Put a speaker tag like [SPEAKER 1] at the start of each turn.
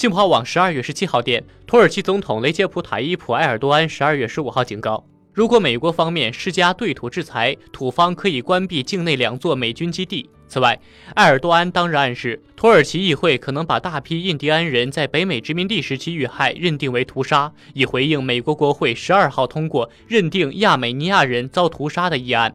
[SPEAKER 1] 新华网十二月十七号电，土耳其总统雷杰普·塔伊普·埃尔多安十二月十五号警告，如果美国方面施加对土制裁，土方可以关闭境内两座美军基地。此外，埃尔多安当日暗示，土耳其议会可能把大批印第安人在北美殖民地时期遇害认定为屠杀，以回应美国国会十二号通过认定亚美尼亚人遭屠杀的议案。